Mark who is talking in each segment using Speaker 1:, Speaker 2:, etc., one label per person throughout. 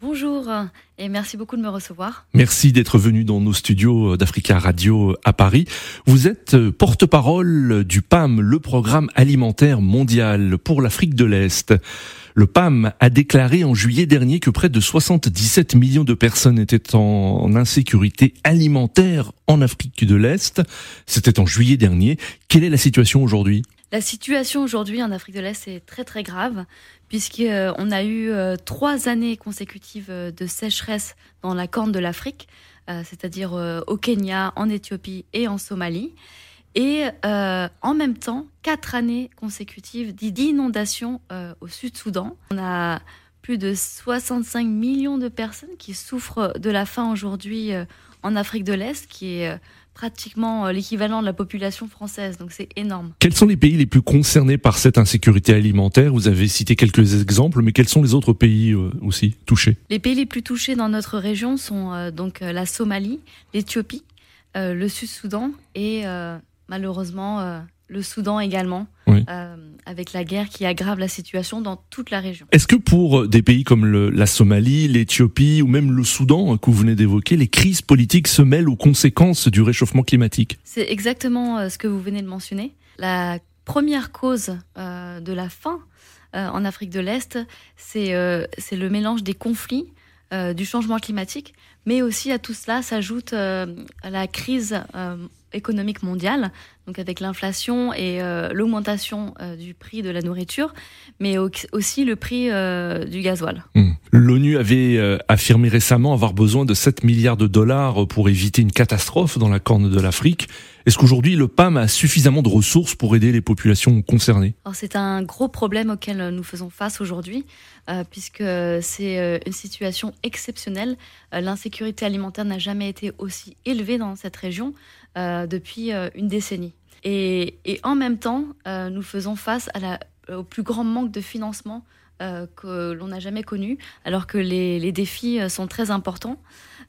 Speaker 1: Bonjour et merci beaucoup de me recevoir.
Speaker 2: Merci d'être venu dans nos studios d'Africa Radio à Paris. Vous êtes porte-parole du PAM, le programme alimentaire mondial pour l'Afrique de l'Est. Le PAM a déclaré en juillet dernier que près de 77 millions de personnes étaient en insécurité alimentaire en Afrique de l'Est. C'était en juillet dernier. Quelle est la situation aujourd'hui?
Speaker 1: La situation aujourd'hui en Afrique de l'Est est très très grave puisqu'on euh, a eu euh, trois années consécutives euh, de sécheresse dans la corne de l'Afrique, c'est-à-dire au Kenya, en Éthiopie et en Somalie. Et en même temps, quatre années consécutives d'inondations au Sud-Soudan. Plus de 65 millions de personnes qui souffrent de la faim aujourd'hui en Afrique de l'Est, qui est pratiquement euh, l'équivalent de la population française, donc c'est énorme.
Speaker 2: Quels sont les pays les plus concernés par cette insécurité alimentaire? Vous avez cité quelques exemples, mais quels sont les autres pays euh, aussi touchés?
Speaker 1: Les pays les plus touchés dans notre région sont euh, donc la Somalie, l'Éthiopie, le Sud-Soudan et malheureusement le Soudan également, euh, avec la guerre qui aggrave la situation dans toute la région.
Speaker 2: Est-ce que pour des pays comme la Somalie, l'Éthiopie ou même le Soudan hein, que vous venez d'évoquer, les crises politiques se mêlent aux conséquences du réchauffement climatique?
Speaker 1: C'est exactement euh, ce que vous venez de mentionner. La première cause euh, de la faim en Afrique de l'Est, c'est le mélange des conflits, du changement climatique, mais aussi à tout cela s'ajoute la crise économique mondiale, donc avec l'inflation et euh, l'augmentation euh, du prix de la nourriture, mais aussi le prix euh, du gasoil.
Speaker 2: Hmm. L'ONU avait affirmé récemment avoir besoin de 7 milliards de dollars pour éviter une catastrophe dans la corne de l'Afrique. Est-ce qu'aujourd'hui le PAM a suffisamment de ressources pour aider les populations concernées?
Speaker 1: C'est un gros problème auquel nous faisons face aujourd'hui, puisque c'est une situation exceptionnelle. L'insécurité alimentaire n'a jamais été aussi élevée dans cette région depuis une décennie. Et, en même temps, euh, nous faisons face au plus grand manque de financement euh, que l'on n'a jamais connu, alors que les, défis euh, sont très importants.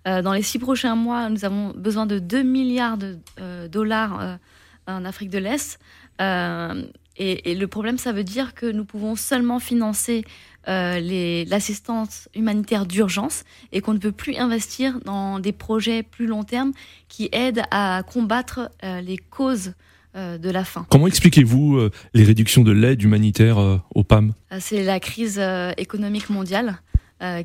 Speaker 1: dans les six prochains mois, nous avons besoin de 2 milliards de dollars en Afrique de l'Est. Et, le problème, ça veut dire que nous pouvons seulement financer l'assistance humanitaire d'urgence et qu'on ne peut plus investir dans des projets plus long terme qui aident à combattre les causes euh, de la faim.
Speaker 2: Comment expliquez-vous euh, les réductions de l'aide humanitaire euh, au PAM?
Speaker 1: C'est la crise économique mondiale.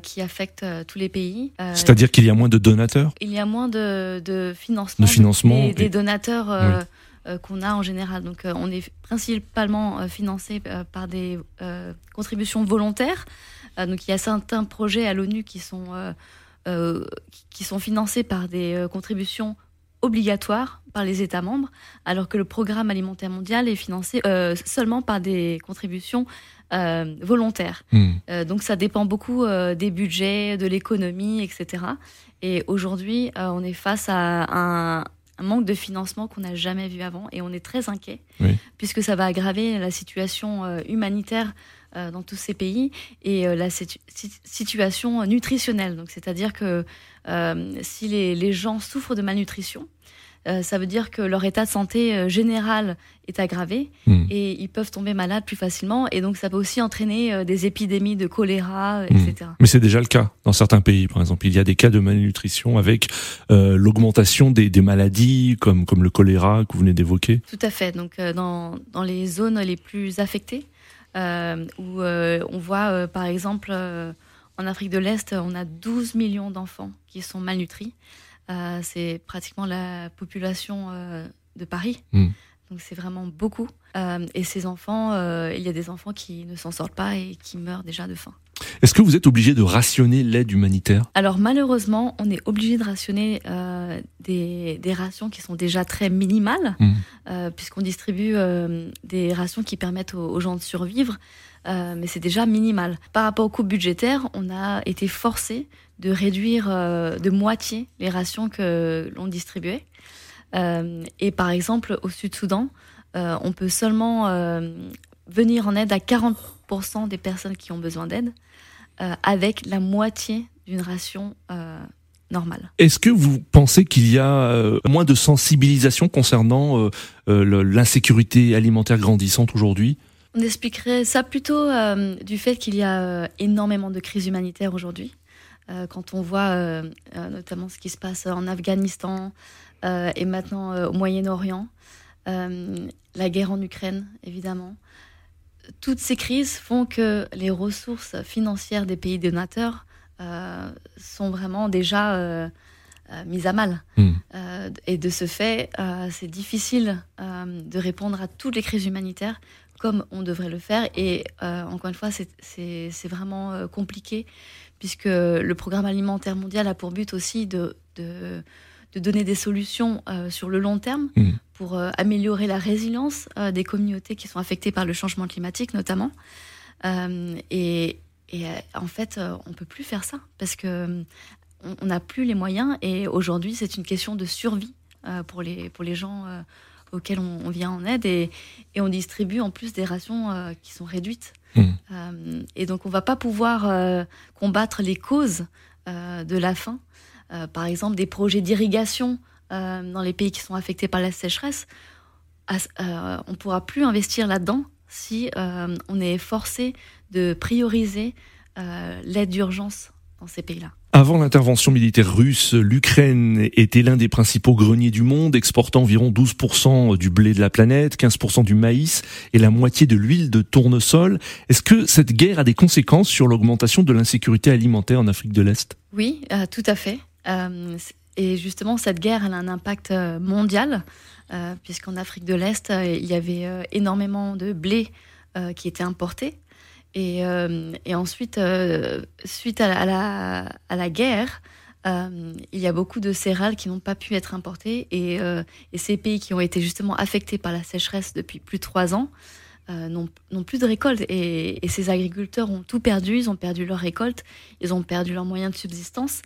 Speaker 1: qui affecte tous les pays.
Speaker 2: C'est-à-dire qu'il y a moins de donateurs?
Speaker 1: Il y a moins de, financement,
Speaker 2: financement
Speaker 1: des, donateurs qu'on a en général. Donc on est principalement financé par des contributions volontaires. donc il y a certains projets à l'ONU qui sont qui sont financés par des contributions obligatoire par les États membres, alors que le programme alimentaire mondial est financé euh, seulement par des contributions euh, volontaires. Hmm. Euh, donc ça dépend beaucoup des budgets, de l'économie, etc. Et aujourd'hui, on est face à un, manque de financement qu'on n'a jamais vu avant et on est très inquiet, puisque ça va aggraver la situation humanitaire dans tous ces pays et la situation nutritionnelle. Donc, c'est-à-dire que si les, les, gens souffrent de malnutrition, euh, ça veut dire que leur état de santé euh, général est aggravé hmm. et ils peuvent tomber malades plus facilement. Et donc, ça peut aussi entraîner euh, des épidémies de choléra, etc.
Speaker 2: Hmm. Mais c'est déjà le cas dans certains pays. Par exemple, il y a des cas de malnutrition avec l'augmentation des, des, maladies comme, comme le choléra que vous venez d'évoquer.
Speaker 1: Tout à fait. Donc, dans, dans les zones les plus affectées, où on voit, par exemple, en Afrique de l'Est, on a 12 millions d'enfants qui sont malnutris. Euh, c'est pratiquement la population euh, de Paris. Hmm. Donc c'est vraiment beaucoup. Euh, et ces enfants, il y a des enfants qui ne s'en sortent pas et qui meurent déjà de faim.
Speaker 2: Est-ce que vous êtes obligé de rationner l'aide humanitaire?
Speaker 1: Alors malheureusement, on est obligé de rationner des, des, rations qui sont déjà très minimales, hmm. puisqu'on distribue des rations qui permettent aux, gens de survivre. Mais c'est déjà minimal. Par rapport aux coupes budgétaires, on a été forcé de réduire euh, de moitié les rations que l'on distribuait. Euh, et par exemple, au Sud-Soudan, euh, on peut seulement venir en aide à 40% des personnes qui ont besoin d'aide. avec la moitié d'une ration normale.
Speaker 2: Est-ce que vous pensez qu'il y a moins de sensibilisation concernant l'insécurité alimentaire grandissante aujourd'hui?
Speaker 1: On expliquerait ça plutôt du fait qu'il y a énormément de crises humanitaires aujourd'hui. quand on voit notamment ce qui se passe en Afghanistan et maintenant au Moyen-Orient, la guerre en Ukraine, évidemment. Toutes ces crises font que les ressources financières des pays donateurs euh, sont vraiment déjà euh, euh, mises à mal. Hmm. et de ce fait, c'est difficile de répondre à toutes les crises humanitaires comme on devrait le faire. Et encore une fois, c'est vraiment compliqué puisque le programme alimentaire mondial a pour but aussi de, de de donner des solutions euh, sur le long terme mmh. pour euh, améliorer la résilience euh, des communautés qui sont affectées par le changement climatique notamment. et, en fait, on peut plus faire ça parce que on n'a plus les moyens et aujourd'hui c'est une question de survie pour, les, pour les gens auxquels on, vient en aide et, et, on distribue en plus des rations qui sont réduites. Mmh. et donc on va pas pouvoir combattre les causes de la faim euh, par exemple des projets d'irrigation euh, dans les pays qui sont affectés par la sécheresse, euh, on ne pourra plus investir là-dedans si on est forcé de prioriser l'aide d'urgence dans ces pays-là.
Speaker 2: Avant l'intervention militaire russe, l'Ukraine était l'un des principaux greniers du monde, exportant environ 12% du blé de la planète, 15% du maïs et la moitié de l'huile de tournesol. Est-ce que cette guerre a des conséquences sur l'augmentation de l'insécurité alimentaire en Afrique de l'Est?
Speaker 1: Oui, tout à fait. Euh, et justement, cette guerre, a un impact euh, mondial, euh, puisqu'en Afrique de l'Est, il y avait énormément de blé qui était importé. Et, et ensuite, suite à la, guerre, il y a beaucoup de céréales qui n'ont pas pu être importées. Et, ces pays qui ont été justement affectés par la sécheresse depuis plus de trois ans n'ont plus de récolte. Et, et, ces agriculteurs ont tout perdu. Ils ont perdu leur récolte, ils ont perdu leurs moyens de subsistance.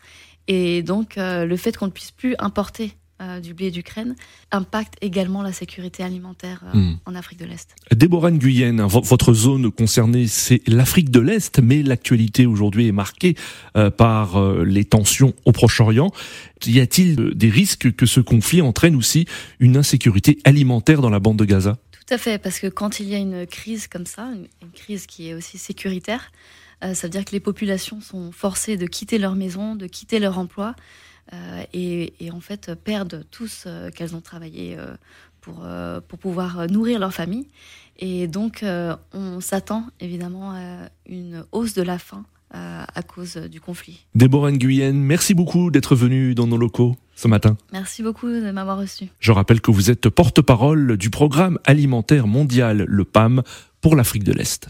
Speaker 1: Et donc, euh, le fait qu'on ne puisse plus importer euh, du blé d'Ukraine impacte également la sécurité alimentaire euh, hmm. en Afrique de l'Est.
Speaker 2: Déborah Nguyen, votre zone concernée, c'est l'Afrique de l'Est, mais l'actualité aujourd'hui est marquée par les tensions au Proche-Orient. Y a-t-il des risques que ce conflit entraîne aussi une insécurité alimentaire dans la bande de Gaza?
Speaker 1: Tout à fait, parce que quand il y a une crise comme ça, une crise qui est aussi sécuritaire, euh, ça veut dire que les populations sont forcées de quitter leur maison, de quitter leur emploi euh, et, en fait perdent tout ce euh, qu'elles ont travaillé pour, pour pouvoir nourrir leur famille. Et donc on s'attend évidemment à une hausse de la faim à cause du conflit.
Speaker 2: Déborah Nguyen, merci beaucoup d'être venue dans nos locaux ce matin.
Speaker 1: Merci beaucoup de m'avoir reçu.
Speaker 2: Je rappelle que vous êtes porte-parole du programme alimentaire mondial, le PAM, pour l'Afrique de l'Est.